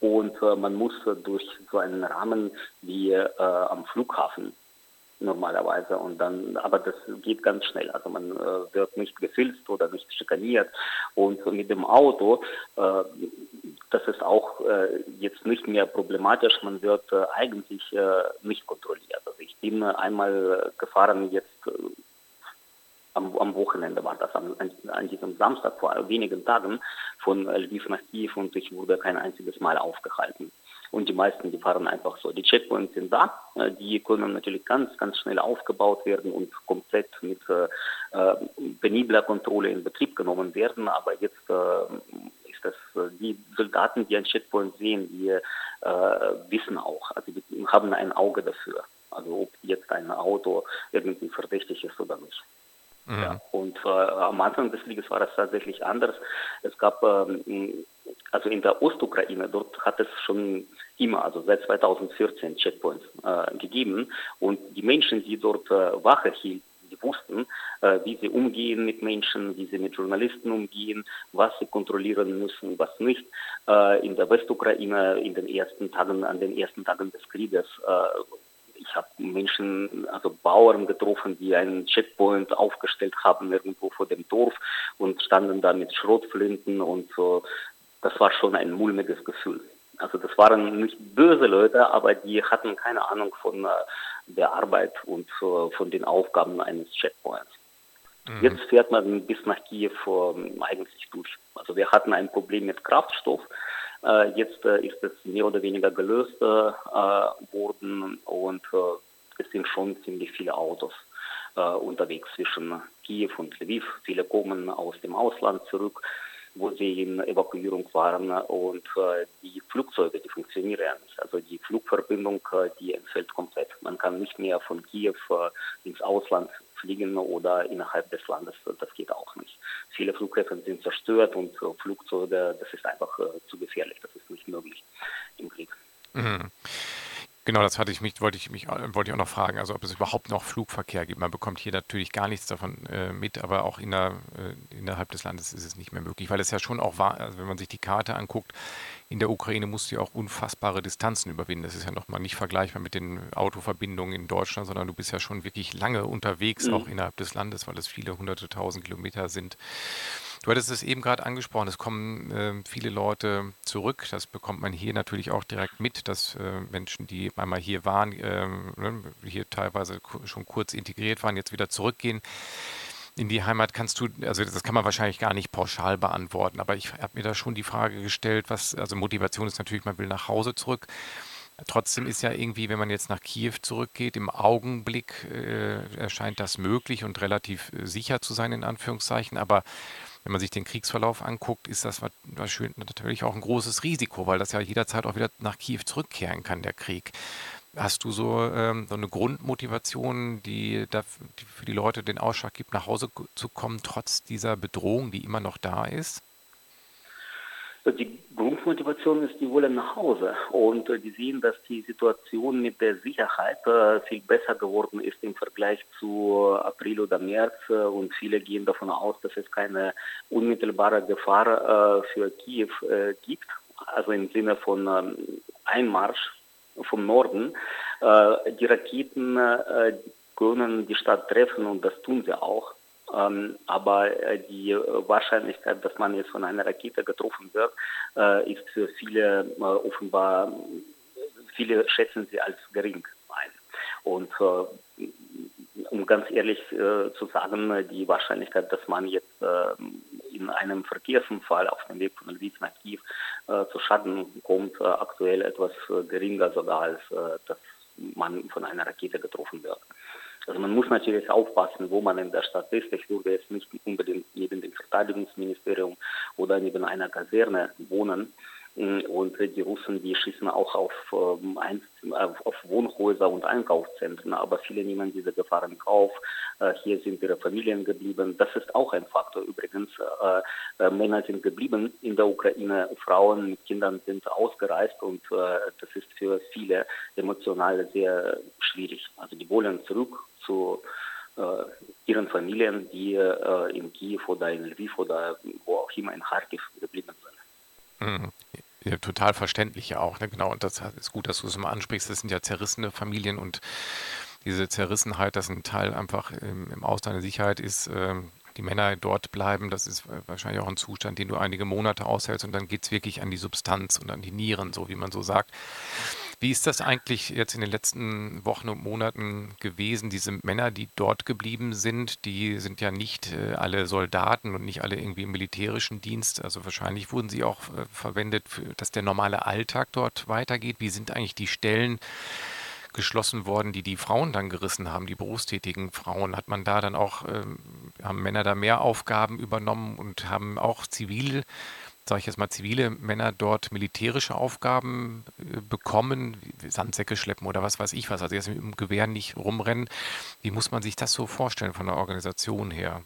und man muss durch so einen Rahmen wie am Flughafen normalerweise. Und dann, aber das geht ganz schnell. Also man äh, wird nicht gefilzt oder nicht schikaniert. Und mit dem Auto, äh, das ist auch äh, jetzt nicht mehr problematisch. Man wird äh, eigentlich äh, nicht kontrolliert. Also ich bin einmal gefahren, jetzt am, am Wochenende war das, an, an, diesem Samstag vor wenigen Tagen von Lviv nach Kiew und ich wurde kein einziges Mal aufgehalten. Und die meisten, die fahren einfach so. Die Checkpoints sind da, die können natürlich ganz, ganz schnell aufgebaut werden und komplett mit äh, penibler Kontrolle in Betrieb genommen werden. Aber jetzt äh, ist das, die Soldaten, die ein Checkpoint sehen, die äh, wissen auch, also die haben ein Auge dafür. Also ob jetzt ein Auto irgendwie verdächtig ist oder nicht. Mhm. Ja, und äh, am Anfang des Krieges war das tatsächlich anders. Es gab, ähm, also in der Ostukraine, dort hat es schon immer, also seit 2014 Checkpoints äh, gegeben. Und die Menschen, die dort äh, Wache hielten, die wussten, äh, wie sie umgehen mit Menschen, wie sie mit Journalisten umgehen, was sie kontrollieren müssen, was nicht. Äh, in der Westukraine in den ersten Tagen, an den ersten Tagen des Krieges äh, ich habe Menschen, also Bauern getroffen, die einen Checkpoint aufgestellt haben irgendwo vor dem Dorf und standen da mit Schrotflinten und so. Das war schon ein mulmiges Gefühl. Also das waren nicht böse Leute, aber die hatten keine Ahnung von äh, der Arbeit und äh, von den Aufgaben eines Checkpoints. Mhm. Jetzt fährt man bis nach Kiew äh, eigentlich durch. Also wir hatten ein Problem mit Kraftstoff. Äh, jetzt ist es mehr oder weniger gelöst äh, worden und es sind schon ziemlich viele Autos unterwegs zwischen Kiew und Lviv. Viele kommen aus dem Ausland zurück wo sie in Evakuierung waren und äh, die Flugzeuge, die funktionieren nicht. Also die Flugverbindung, äh, die entfällt komplett. Man kann nicht mehr von Kiew äh, ins Ausland fliegen oder innerhalb des Landes. Das geht auch nicht. Viele Flughäfen sind zerstört und Flugzeuge, das ist einfach zu gefährlich. Das ist nicht möglich im Krieg. Mhm. Genau, das hatte ich mich, wollte ich mich, wollte ich auch noch fragen, also ob es überhaupt noch Flugverkehr gibt. Man bekommt hier natürlich gar nichts davon äh, mit, aber auch in der, äh, innerhalb des Landes ist es nicht mehr möglich, weil es ja schon auch war, also wenn man sich die Karte anguckt, in der Ukraine musst du ja auch unfassbare Distanzen überwinden. Das ist ja nochmal nicht vergleichbar mit den Autoverbindungen in Deutschland, sondern du bist ja schon wirklich lange unterwegs, mhm. auch innerhalb des Landes, weil es viele hunderte tausend Kilometer sind. Du hattest es eben gerade angesprochen, es kommen äh, viele Leute zurück. Das bekommt man hier natürlich auch direkt mit, dass äh, Menschen, die einmal hier waren, äh, hier teilweise schon kurz integriert waren, jetzt wieder zurückgehen in die Heimat kannst du, also das kann man wahrscheinlich gar nicht pauschal beantworten, aber ich habe mir da schon die Frage gestellt, was, also Motivation ist natürlich, man will nach Hause zurück. Trotzdem ist ja irgendwie, wenn man jetzt nach Kiew zurückgeht, im Augenblick äh, erscheint das möglich und relativ äh, sicher zu sein, in Anführungszeichen. Aber wenn man sich den Kriegsverlauf anguckt, ist das natürlich auch ein großes Risiko, weil das ja jederzeit auch wieder nach Kiew zurückkehren kann, der Krieg. Hast du so, ähm, so eine Grundmotivation, die, da, die für die Leute den Ausschlag gibt, nach Hause zu kommen, trotz dieser Bedrohung, die immer noch da ist? Die Grundmotivation ist, die wollen nach Hause und äh, die sehen, dass die Situation mit der Sicherheit äh, viel besser geworden ist im Vergleich zu April oder März äh, und viele gehen davon aus, dass es keine unmittelbare Gefahr für Kiew gibt, also im Sinne von ähm, Einmarsch vom Norden. Äh, die Raketen äh, können die Stadt treffen und das tun sie auch. Ähm, aber äh, die Wahrscheinlichkeit, dass man jetzt von einer Rakete getroffen wird, äh, ist für viele äh, offenbar, viele schätzen sie als gering ein. Und äh, um ganz ehrlich zu sagen, die Wahrscheinlichkeit, dass man jetzt in einem Verkehrsunfall auf dem Weg von Lviv nach Kiew äh, zu Schaden kommt, äh, aktuell etwas äh, geringer sogar als äh, dass man von einer Rakete getroffen wird. Also man muss natürlich aufpassen, wo man in der Stadt ist. Ich würde jetzt nicht unbedingt neben dem Verteidigungsministerium oder neben einer Kaserne wohnen. Und die Russen, die schießen auch auf, ähm, auf Wohnhäuser und Einkaufszentren, aber viele nehmen diese Gefahren in Kauf. Äh, hier sind ihre Familien geblieben. Das ist auch ein Faktor übrigens. Äh, äh, Männer sind geblieben in der Ukraine, Frauen mit Kindern sind ausgereist und das ist für viele emotional sehr schwierig. Also die wollen zurück zu ihren Familien, die in Kiew oder in Lviv oder wo auch immer in Kharkiv geblieben sind. Mhm. Ja, total verständlich ja auch, ne? Genau. Und das ist gut, dass du es mal ansprichst. Das sind ja zerrissene Familien und diese Zerrissenheit, dass ein Teil einfach im, im Ausland eine Sicherheit ist, ähm, die Männer dort bleiben, das ist wahrscheinlich auch ein Zustand, den du einige Monate aushältst und dann geht es wirklich an die Substanz und an die Nieren, so wie man so sagt. Wie ist das eigentlich jetzt in den letzten Wochen und Monaten gewesen? Diese Männer, die dort geblieben sind, die sind ja nicht äh, alle Soldaten und nicht alle irgendwie im militärischen Dienst. Also wahrscheinlich wurden sie auch äh, verwendet, dass der normale Alltag dort weitergeht. Wie sind eigentlich die Stellen geschlossen worden, die die Frauen dann gerissen haben, die berufstätigen Frauen? Hat man da dann auch, ähm, haben Männer da mehr Aufgaben übernommen und haben auch zivil sage ich jetzt mal, zivile Männer dort militärische Aufgaben äh, bekommen, Sandsäcke schleppen oder was weiß ich was, also jetzt mit dem Gewehr nicht rumrennen. Wie muss man sich das so vorstellen von der Organisation her?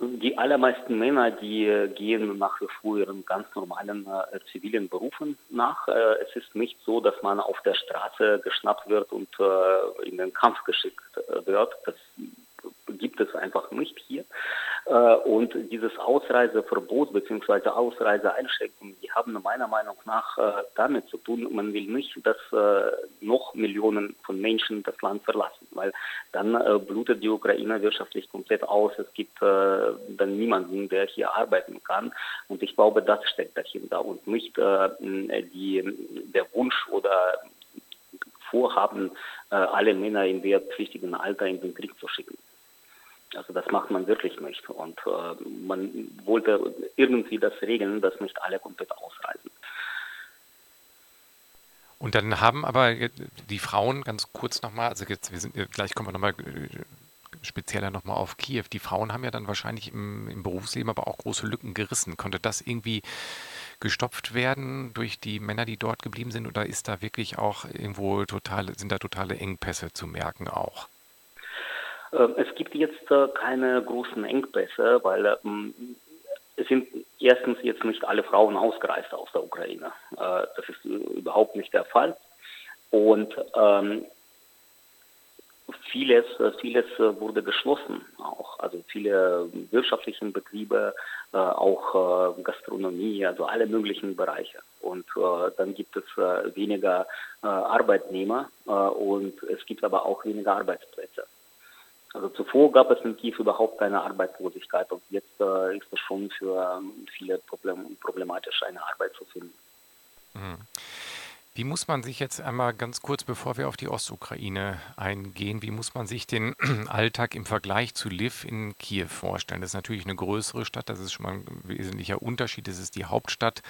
Die allermeisten Männer, die äh, gehen nach wie vor ihren ganz normalen äh, zivilen Berufen nach. Äh, es ist nicht so, dass man auf der Straße geschnappt wird und äh, in den Kampf geschickt äh, wird. Das gibt es einfach nicht hier. Äh, und dieses Ausreiseverbot bzw. Ausreiseeinschränkungen, die haben meiner Meinung nach äh, damit zu tun, man will nicht, dass äh, noch Millionen von Menschen das Land verlassen, weil dann blutet die Ukraine wirtschaftlich komplett aus. Es gibt dann niemanden, der hier arbeiten kann. Und ich glaube, das steckt dahinter und nicht die, der Wunsch oder Vorhaben, alle Männer im wehrpflichtigen Alter in den Krieg zu schicken. Also das macht man wirklich nicht. Und äh, man wollte irgendwie das regeln, dass nicht alle komplett ausreisen. Und dann haben aber die Frauen, ganz kurz nochmal, also jetzt, wir sind, gleich kommen wir nochmal äh, spezieller nochmal auf Kiew. Die Frauen haben ja dann wahrscheinlich im, im, Berufsleben aber auch große Lücken gerissen. Konnte das irgendwie gestopft werden durch die Männer, die dort geblieben sind? Oder ist da wirklich auch irgendwo totale, sind da totale Engpässe zu merken auch? Ähm, es gibt jetzt äh, keine großen Engpässe, weil ähm, es sind erstens jetzt nicht alle Frauen ausgereist aus der Ukraine. Äh, das ist überhaupt nicht der Fall. Und ähm, vieles, vieles wurde geschlossen auch. Also viele wirtschaftliche Betriebe, äh, auch Gastronomie, also alle möglichen Bereiche. Und dann gibt es weniger Arbeitnehmer und es gibt aber auch weniger Arbeitsplätze. Also zuvor gab es in Kiew überhaupt keine Arbeitslosigkeit und jetzt äh, ist es schon für ähm, viele Problem, problematisch, eine Arbeit zu finden. Mhm. Wie muss man sich jetzt einmal ganz kurz, bevor wir auf die Ostukraine eingehen, wie muss man sich den Alltag im Vergleich zu Lviv in Kiew vorstellen? Das ist natürlich eine größere Stadt, das ist schon mal ein wesentlicher Unterschied. Das ist die Hauptstadt.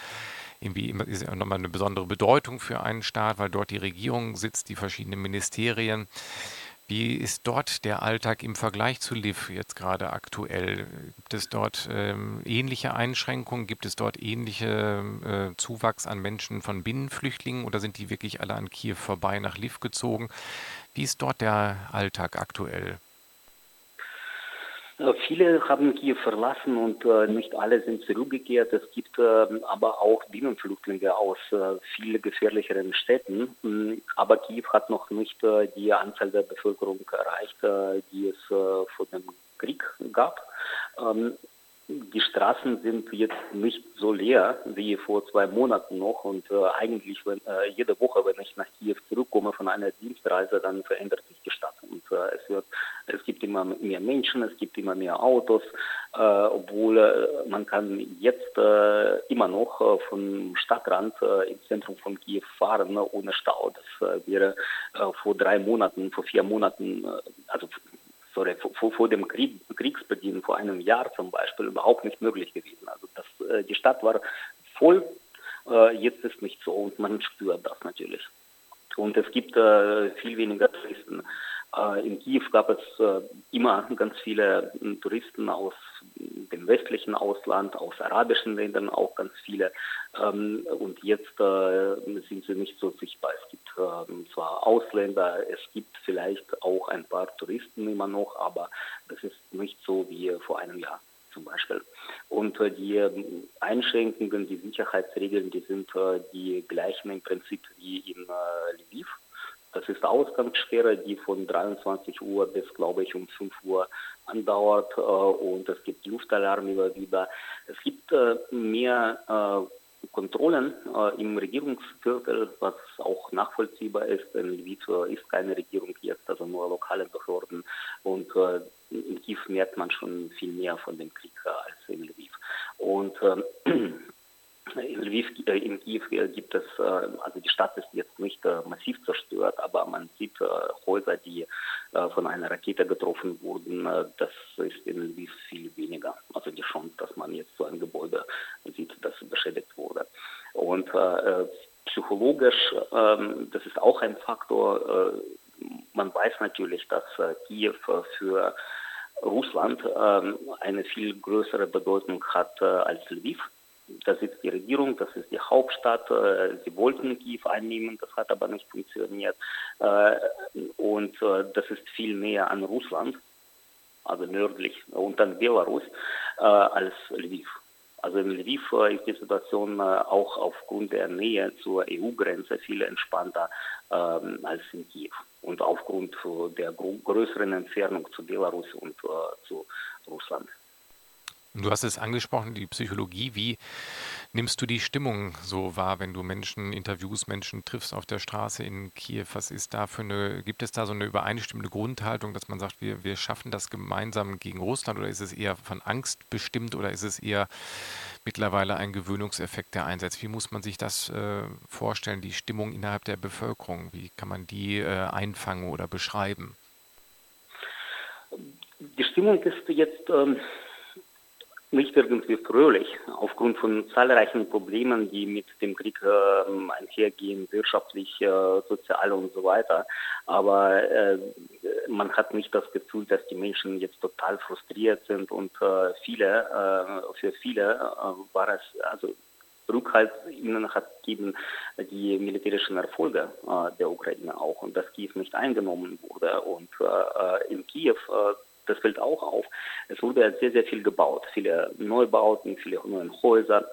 Irgendwie ist ja nochmal eine besondere Bedeutung für einen Staat, weil dort die Regierung sitzt, die verschiedenen Ministerien. Wie ist dort der Alltag im Vergleich zu Liv jetzt gerade aktuell? Gibt es dort ähm, ähnliche Einschränkungen? Gibt es dort ähnliche äh, Zuwachs an Menschen von Binnenflüchtlingen oder sind die wirklich alle an Kiew vorbei nach Liv gezogen? Wie ist dort der Alltag aktuell? Äh, viele haben Kiew verlassen und äh, nicht alle sind zurückgekehrt. Es gibt äh, aber auch Binnenflüchtlinge aus äh, viel gefährlicheren Städten. Mm, aber Kiew hat noch nicht die Anzahl der Bevölkerung erreicht, die es vor dem Krieg gab. Die Straßen sind jetzt nicht so leer wie vor zwei Monaten noch und äh, eigentlich wenn, äh, jede Woche, wenn ich nach Kiew zurückkomme von einer Dienstreise, dann verändert sich die Stadt und äh, es wird, es gibt immer mehr Menschen, es gibt immer mehr Autos, äh, obwohl äh, man kann jetzt äh, immer noch vom Stadtrand ins Zentrum von Kiew fahren ohne Stau. Das wäre vor drei Monaten, vor vier Monaten, also sorry, vor, vor dem Krieg, Kriegsbeginn, vor einem Jahr zum Beispiel, überhaupt nicht möglich gewesen. Also das, äh, die Stadt war voll, äh, jetzt ist nicht so und man spürt das natürlich. Und es gibt äh, viel weniger Touristen. In Kiew gab es immer ganz viele Touristen aus dem westlichen Ausland, aus arabischen Ländern auch ganz viele. Ähm, und jetzt sind sie nicht so sichtbar. Es gibt ähm, zwar Ausländer, es gibt vielleicht auch ein paar Touristen immer noch, aber das ist nicht so wie vor einem Jahr zum Beispiel. Und die ähm, Einschränkungen, die Sicherheitsregeln, die sind die gleichen im Prinzip wie in Lviv. Das ist Ausgangssperre, die von 23 Uhr bis, glaube ich, um 5 Uhr andauert äh, und es gibt Luftalarm immer wieder. Es gibt äh, mehr äh, Kontrollen im Regierungsviertel, was auch nachvollziehbar ist, denn Lviv ist keine Regierung jetzt, also nur lokale Behörden und in Kiew merkt man schon viel mehr von dem Krieg als in Lviv. Und in Lviv, äh, in Kiew gibt es, äh, also die Stadt ist jetzt nicht äh, massiv zerstört, aber man sieht Häuser, die von einer Rakete getroffen wurden. Das ist in Lviv viel weniger. Also die Chance, dass man jetzt so ein Gebäude sieht, das beschädigt wurde. Und psychologisch, ähm, das ist auch ein Faktor. Man weiß natürlich, dass Kiew für Russland ähm, eine viel größere Bedeutung hat als Lviv da sitzt die Regierung, das ist die Hauptstadt. Äh, sie wollten Kiew einnehmen, das hat aber nicht funktioniert. Äh, und äh, das ist viel näher an Russland, also nördlich und dann Belarus, als Lviv. Also in Lviv ist die Situation auch aufgrund der Nähe zur EU-Grenze viel entspannter ähm, als in Kiew und aufgrund der größeren Entfernung zu Belarus und zu Russland. Du hast es angesprochen, die Psychologie. Wie nimmst du die Stimmung so wahr, wenn du Menschen interviewst, Menschen triffst auf der Straße in Kiew? Was ist da für eine, gibt es da so eine übereinstimmende Grundhaltung, dass man sagt, wir, wir schaffen das gemeinsam gegen Russland oder ist es eher von Angst bestimmt oder ist es eher mittlerweile ein Gewöhnungseffekt, der einsetzt? Wie muss man sich das äh, vorstellen, die Stimmung innerhalb der Bevölkerung? Wie kann man die äh, einfangen oder beschreiben? Die Stimmung ist jetzt. Ähm nicht irgendwie fröhlich, aufgrund von zahlreichen Problemen, die mit dem Krieg äh, einhergehen, wirtschaftlich, äh, sozial und so weiter. Aber äh, man hat nicht das Gefühl, dass die Menschen jetzt total frustriert sind und äh, viele, äh, für viele äh, war es, also Rückhalt ihnen hat gegeben die militärischen Erfolge äh, der Ukraine auch und dass Kiew nicht eingenommen wurde. Und äh, in Kiew äh, das fällt auch auf. Es wurde sehr, sehr viel gebaut, viele Neubauten, viele neue Häuser.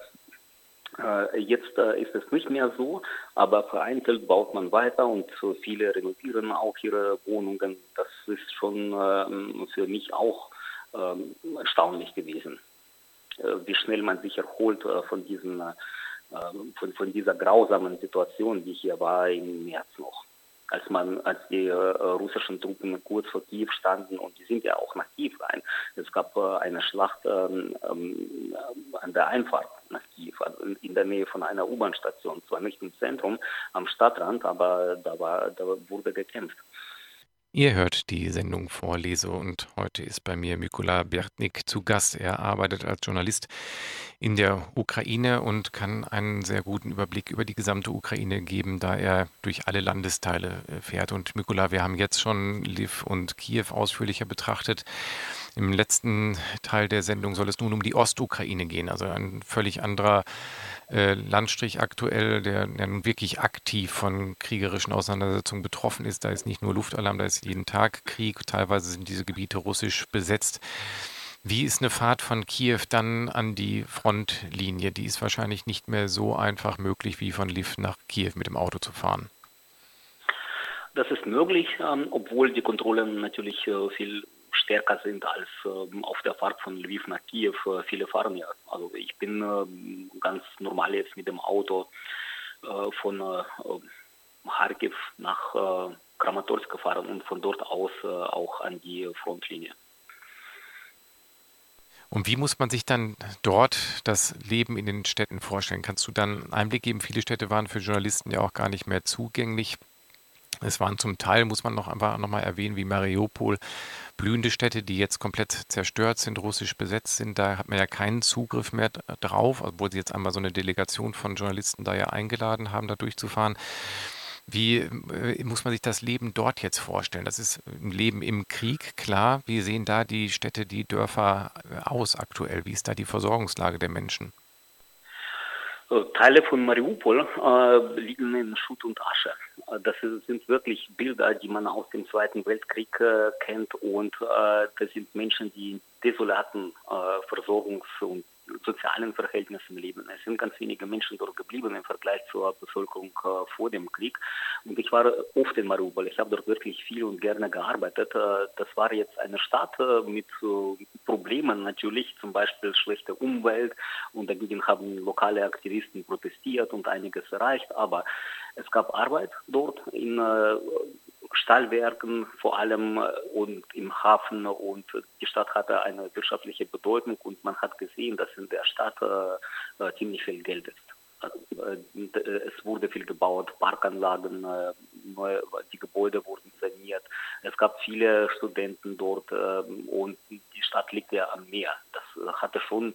Äh, jetzt äh, ist es nicht mehr so, aber vereinzelt baut man weiter und viele renovieren auch ihre Wohnungen. Das ist schon ähm, für mich auch ähm, erstaunlich gewesen, äh, wie schnell man sich erholt von, diesen, von, von dieser grausamen Situation, die hier war im März noch als man, als die äh, russischen Truppen kurz vor Kiew standen und die sind ja auch nach Kiew rein. Es gab äh, eine Schlacht ähm, ähm, an der Einfahrt nach Kiew, also in der Nähe von einer U-Bahn-Station, zwar nicht im Zentrum, am Stadtrand, aber da war, da wurde gekämpft. Ihr hört die Sendung Vorlese und heute ist bei mir Mykola Bjartnik zu Gast. Er arbeitet als Journalist in der Ukraine und kann einen sehr guten Überblick über die gesamte Ukraine geben, da er durch alle Landesteile äh, fährt. Und Mykola, wir haben jetzt schon Lviv und Kiew ausführlicher betrachtet. Im letzten Teil der Sendung soll es nun um die Ostukraine gehen, also ein völlig anderer äh, Landstrich aktuell, der, der nun wirklich aktiv von kriegerischen Auseinandersetzungen betroffen ist. Da ist nicht nur Luftalarm, da ist jeden Tag Krieg. Teilweise sind diese Gebiete russisch besetzt. Wie ist eine Fahrt von Kiew dann an die Frontlinie? Die ist wahrscheinlich nicht mehr so einfach möglich, wie von Lviv nach Kiew mit dem Auto zu fahren. Das ist möglich, ähm, obwohl die Kontrollen natürlich äh, viel stärker sind als äh, auf der Fahrt von Lviv nach Kiew. Äh, viele fahren ja. Also ich bin äh, ganz normal jetzt mit dem Auto äh, von äh, Kharkiv nach Kramatorsk gefahren und von dort aus auch an die Frontlinie. Und wie muss man sich dann dort das Leben in den Städten vorstellen? Kannst du dann einen Einblick geben? Viele Städte waren für Journalisten ja auch gar nicht mehr zugänglich. Es waren zum Teil, muss man noch einfach nochmal erwähnen, wie Mariupol, blühende Städte, die jetzt komplett zerstört sind, russisch besetzt sind. Da hat man ja keinen Zugriff mehr drauf, obwohl sie jetzt einmal so eine Delegation von Journalisten da ja eingeladen haben, da durchzufahren. Wie äh, muss man sich das Leben dort jetzt vorstellen? Das ist ein Leben im Krieg, klar. Wie sehen da die Städte, die Dörfer äh, aus aktuell? Wie ist da die Versorgungslage der Menschen? Äh, Teile von Mariupol äh, liegen in Schutt und Asche. Äh, das sind wirklich Bilder, die man aus dem Zweiten Weltkrieg äh, kennt und äh, das sind Menschen, die in desolaten Versorgungs- und sozialen Verhältnissen leben. Es sind ganz wenige Menschen dort geblieben im Vergleich zur Bevölkerung äh, vor dem Krieg. Und ich war oft in Mariupol. Ich habe dort wirklich viel und gerne gearbeitet. Äh, das war jetzt eine Stadt äh, mit Problemen natürlich, zum Beispiel schlechte Umwelt. Und dagegen haben lokale Aktivisten protestiert und einiges erreicht. Aber es gab Arbeit dort in Stahlwerken vor allem und im Hafen und die Stadt hatte eine wirtschaftliche Bedeutung und man hat gesehen, dass in der Stadt äh, ziemlich viel Geld ist. Es wurde viel gebaut, Parkanlagen, neue, die Gebäude wurden saniert. Es gab viele Studenten dort und die Stadt liegt ja am Meer. Das hatte schon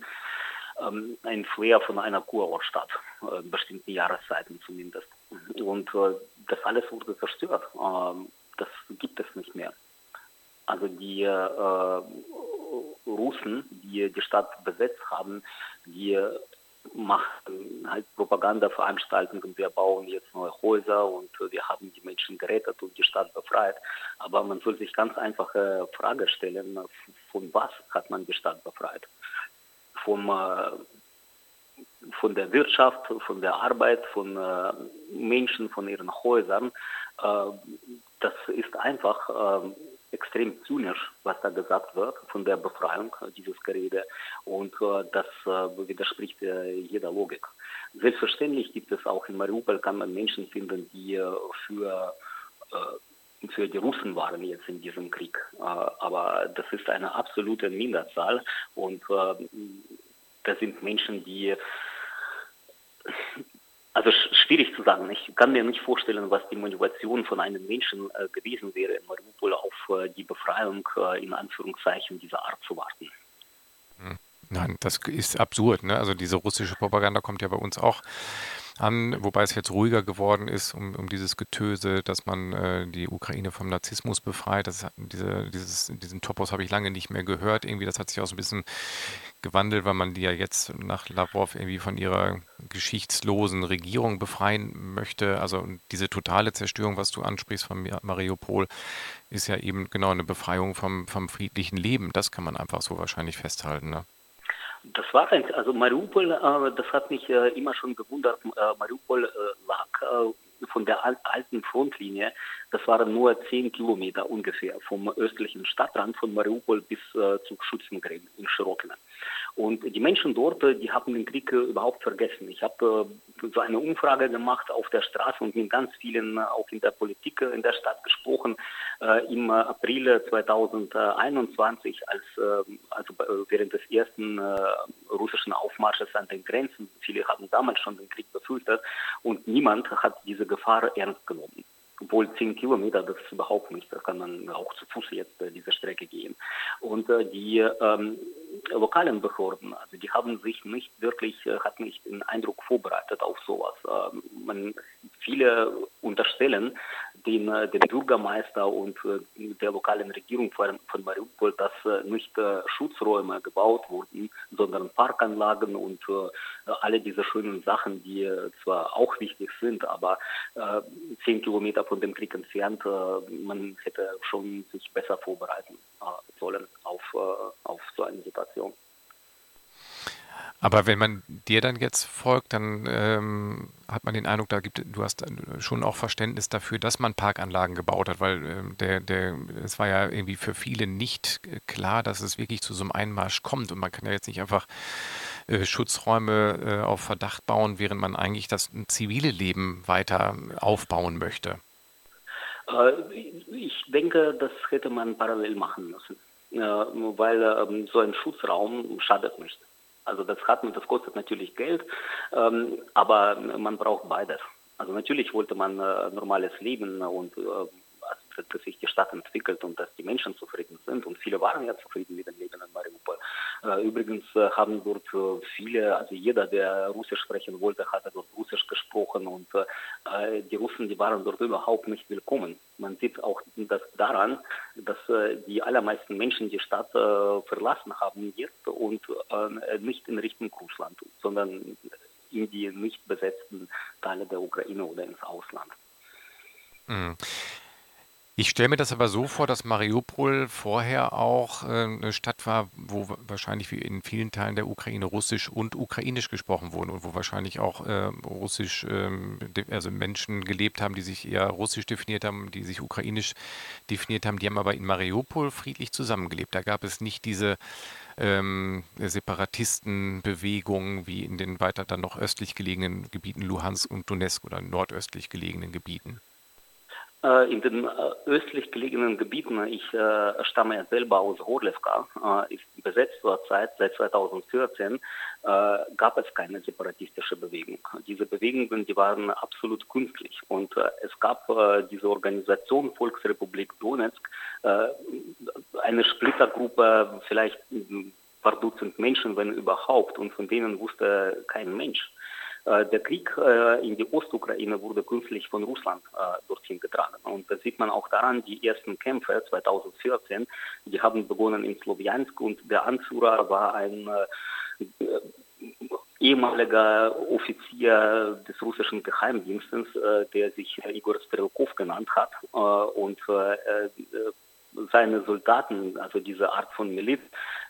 ähm, ein Flair von einer Kurortstadt, äh, bestimmten Jahreszeiten zumindest. Und äh, das alles wurde zerstört. Ähm, das gibt es nicht mehr. Also die äh, Russen, die die Stadt besetzt haben, die machen halt Propagandaveranstaltungen, wir bauen jetzt neue Häuser und wir haben die Menschen gerettet und die Stadt befreit. Aber man soll sich ganz einfache Frage stellen, von was hat man die Stadt befreit? Vom, äh, von der Wirtschaft, von der Arbeit, von äh, Menschen, von ihren Häusern. Äh, das ist einfach extrem zynisch, was da gesagt wird von der Befreiung, dieses Gerede. Und das widerspricht jeder Logik. Selbstverständlich gibt es auch in Mariupol, kann man Menschen finden, die für für die Russen waren jetzt in diesem Krieg. Aber das ist eine absolute Minderzahl und das sind Menschen, die also schwierig zu sagen. Ich kann mir nicht vorstellen, was die Motivation von einem Menschen äh, gewesen wäre, in Mariupol auf äh, die Befreiung äh, in Anführungszeichen dieser Art zu warten. Hm. Nein, das ist absurd. Ne? Also diese russische Propaganda kommt ja bei uns auch an, wobei es jetzt ruhiger geworden ist um, um dieses Getöse, dass man äh, die Ukraine vom Narzissmus befreit. Das, diese, dieses, diesen Topos habe ich lange nicht mehr gehört. Irgendwie, das hat sich auch so ein bisschen gewandelt, weil man die ja jetzt nach Lavrov irgendwie von ihrer geschichtslosen Regierung befreien möchte. Also diese totale Zerstörung, was du ansprichst von Mariupol, ist ja eben genau eine Befreiung vom, vom friedlichen Leben. Das kann man einfach so wahrscheinlich festhalten. Ne? Das war eigentlich, also Mariupol, äh, das hat mich äh, immer schon gewundert. Äh, Mariupol lag von der alten Frontlinie, das waren nur zehn Kilometer ungefähr vom östlichen Stadtrand von Mariupol bis äh, zu Schützengräben in Schirokine. Und die Menschen dort, die haben den Krieg überhaupt vergessen. Ich habe so eine Umfrage gemacht auf der Straße und mit ganz vielen auch in der Politik in der Stadt gesprochen. Im April 2021, als also während des ersten russischen Aufmarsches an den Grenzen, viele haben damals schon den Krieg befürchtet und niemand hat diese Gefahr ernst genommen. Obwohl 10 Kilometer, das ist überhaupt nicht. Da kann man auch zu Fuß jetzt äh, diese Strecke gehen. Und äh, die ähm, lokalen Behörden, also die haben sich nicht wirklich, äh, hat nicht den Eindruck vorbereitet auf sowas. Ähm, man, viele unterstellen den, äh, den Bürgermeister und äh, der lokalen Regierung von, Mariupol, dass äh, nicht Schutzräume gebaut wurden, sondern Parkanlagen und alle diese schönen Sachen, die zwar auch wichtig sind, aber zehn Kilometer von dem Krieg entfernt, man hätte schon sich besser vorbereiten sollen auf, auf so eine Situation. Aber wenn man dir dann jetzt folgt, dann ähm, hat man den Eindruck, da gibt du hast schon auch Verständnis dafür, dass man Parkanlagen gebaut hat, weil äh, der, der, es war ja irgendwie für viele nicht äh, klar, dass es wirklich zu so einem Einmarsch kommt. Und man kann ja jetzt nicht einfach äh, Schutzräume äh, auf Verdacht bauen, während man eigentlich das zivile Leben weiter aufbauen möchte. Äh, ich denke, das hätte man parallel machen müssen, weil ähm, so ein Schutzraum schadet nicht. Also das hat das kostet natürlich Geld, ähm, aber man braucht beides. Also natürlich wollte man äh, normales Leben und äh, dass sich die Stadt entwickelt und dass die Menschen zufrieden sind. Und viele waren ja zufrieden mit dem Leben in Mariupol. Äh, übrigens äh, haben dort äh, viele, also jeder, der Russisch sprechen wollte, hatte dort Russisch gesprochen und die Russen, die waren dort überhaupt nicht willkommen. Man sieht auch das daran, dass die allermeisten Menschen die Stadt verlassen haben jetzt und nicht in Richtung Russland, sondern in die nicht besetzten Teile der Ukraine oder ins Ausland. Ich stelle mir das aber so vor, dass Mariupol vorher auch äh, eine Stadt war, wo wahrscheinlich wie in vielen Teilen der Ukraine Russisch und Ukrainisch gesprochen wurde und wo wahrscheinlich auch äh, Russisch, ähm, also Menschen gelebt haben, die sich eher Russisch definiert haben, die sich Ukrainisch definiert haben. Die haben aber in Mariupol friedlich zusammengelebt. Da gab es nicht diese ähm, Separatistenbewegungen wie in den weiter dann noch östlich gelegenen Gebieten Luhansk und Donetsk oder nordöstlich gelegenen Gebieten. Äh, in den äh, östlich gelegenen Gebieten, ich äh, stamme ja selber aus Horlewka, äh, ist besetzt zurzeit seit 2014, äh, gab es keine separatistische Bewegung. Diese Bewegungen, die waren absolut künstlich. Und äh, es gab diese Organisation Volksrepublik Donetsk, eine Splittergruppe, vielleicht ein paar Dutzend Menschen, wenn überhaupt, und von denen wusste kein Mensch. Äh, der Krieg äh, in die Ostukraine wurde künstlich von Russland äh, dorthin getragen. Und das sieht man auch daran, die ersten Kämpfe 2014, die haben begonnen in Slowiansk und der Anführer war ein ehemaliger Offizier des russischen Geheimdienstes, der sich Igor Strelkov genannt hat. und seine Soldaten, also diese Art von Miliz,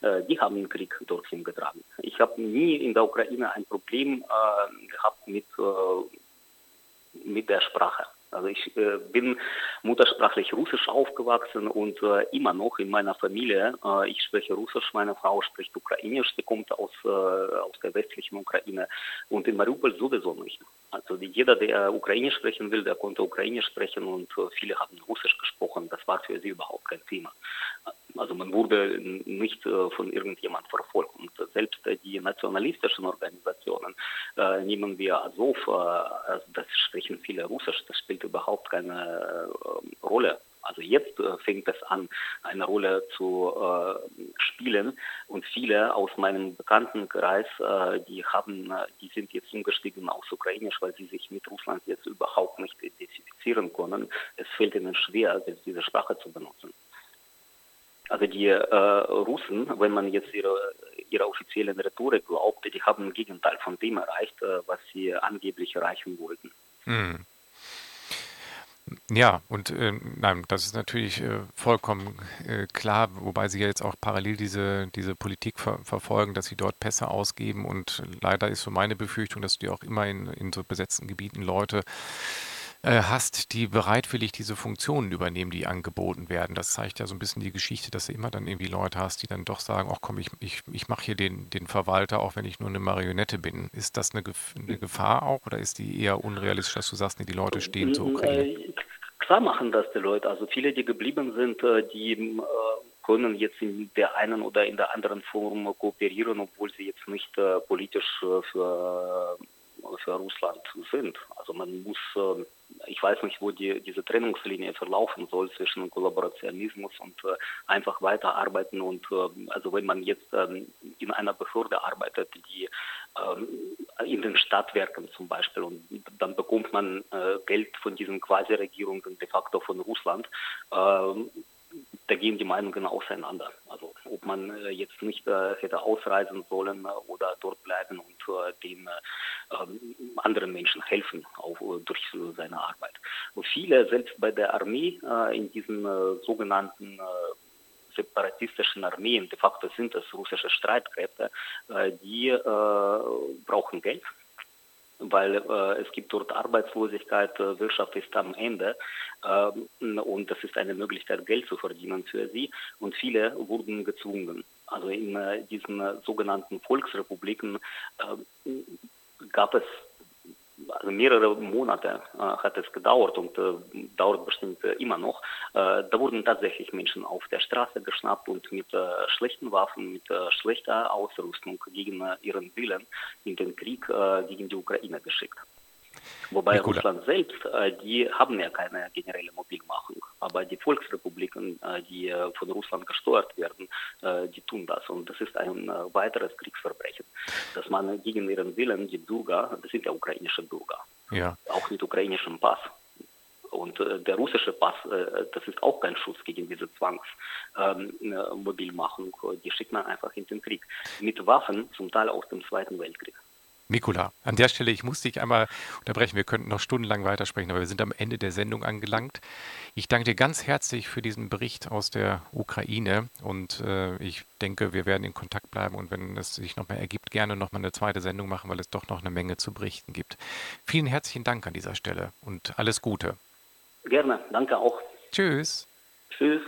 äh, die haben den Krieg dorthin getragen. Ich habe nie in der Ukraine ein Problem äh, gehabt mit, äh, mit der Sprache. Also ich äh, bin muttersprachlich Russisch aufgewachsen und äh, immer noch in meiner Familie. Äh, ich spreche Russisch, meine Frau spricht Ukrainisch, sie kommt aus, äh, aus der westlichen Ukraine und in Mariupol sowieso nicht. Also jeder, der Ukrainisch sprechen will, der konnte Ukrainisch sprechen und äh, viele haben Russisch gesprochen. Das war für sie überhaupt kein Thema. Also man wurde nicht äh, von irgendjemand verfolgt. Und selbst die nationalistischen Organisationen, nehmen wir Azov, das sprechen viele Russisch, das spielt überhaupt keine äh, Rolle. Also jetzt äh, fängt es an, eine Rolle zu äh, spielen und viele aus meinem Bekanntenkreis, äh, die haben, äh, die sind jetzt umgestiegen aus Ukrainisch, weil sie sich mit Russland jetzt überhaupt nicht identifizieren können. Es fällt ihnen schwer, diese Sprache zu benutzen. Also die äh, Russen, wenn man jetzt ihre, ihre offiziellen Rhetorik glaubt, die haben im Gegenteil von dem erreicht, äh, was sie angeblich erreichen wollten. Hm. Ja, und äh, nein, das ist natürlich äh, vollkommen äh, klar, wobei sie ja jetzt auch parallel diese, diese Politik ver verfolgen, dass sie dort Pässe ausgeben. Und leider ist so meine Befürchtung, dass du auch immer in, in so besetzten Gebieten Leute hast, die bereitwillig diese Funktionen übernehmen, die angeboten werden. Das zeigt ja so ein bisschen die Geschichte, dass du immer dann irgendwie Leute hast, die dann doch sagen, ach komm, ich, ich, ich mache hier den, den Verwalter, auch wenn ich nur eine Marionette bin. Ist das eine, eine Gefahr auch oder ist die eher unrealistisch, dass du sagst, nee, die Leute stehen zur Ukraine? Äh, klar machen das die Leute. Also viele, die geblieben sind, äh, die können jetzt in der einen oder in der anderen Form kooperieren, obwohl sie jetzt nicht politisch für für Russland sind. Also man muss, ähm, ich weiß nicht, wo die, diese Trennungslinie verlaufen soll zwischen Kollaborationismus und äh, einfach weiterarbeiten. Und ähm, also wenn man jetzt ähm, in einer Behörde arbeitet, die in den Stadtwerken zum Beispiel, und dann bekommt man äh, Geld von diesen Quasi-Regierungen de facto von Russland, da gehen die Meinungen auseinander. Also ob man äh, jetzt nicht äh, hätte ausreisen sollen äh, oder dort bleiben und den ähm, anderen Menschen helfen auch durch seine Arbeit. Und viele, selbst bei der Armee, in diesen sogenannten separatistischen Armeen, de facto sind das russische Streitkräfte, die brauchen Geld weil äh, es gibt dort Arbeitslosigkeit, äh, Wirtschaft ist am Ende äh, und das ist eine Möglichkeit, Geld zu verdienen für sie und viele wurden gezwungen. Also in äh, diesen äh, sogenannten Volksrepubliken äh, gab es also mehrere Monate äh, hat es gedauert und äh, dauert bestimmt äh, immer noch. Da wurden tatsächlich Menschen auf der Straße geschnappt und mit schlechten Waffen, mit schlechter Ausrüstung gegen ihren Willen in den Krieg gegen die Ukraine geschickt. Wobei Nicola. Russland selbst, äh, die haben ja keine generelle Mobilmachung. Aber die Volksrepubliken, äh, die äh, von Russland gesteuert werden, die tun das. Und das ist ein weiteres Kriegsverbrechen, dass man gegen ihren Willen die Bürger, das sind ja ukrainische Bürger, ja. auch mit ukrainischem Pass, und der russische Pass, das ist auch kein Schutz gegen diese Zwangsmobilmachung. Ähm, die schickt man einfach in den Krieg. Mit Waffen, zum Teil aus dem Zweiten Weltkrieg. Mikula, an der Stelle, ich muss dich einmal unterbrechen. Wir könnten noch stundenlang weitersprechen, aber wir sind am Ende der Sendung angelangt. Ich danke dir ganz herzlich für diesen Bericht aus der Ukraine und äh, ich denke, wir werden in Kontakt bleiben und wenn es sich nochmal ergibt, gerne nochmal eine zweite Sendung machen, weil es doch noch eine Menge zu berichten gibt. Vielen herzlichen Dank an dieser Stelle und alles Gute. Gerne, danke auch. Tschüss. Tschüss.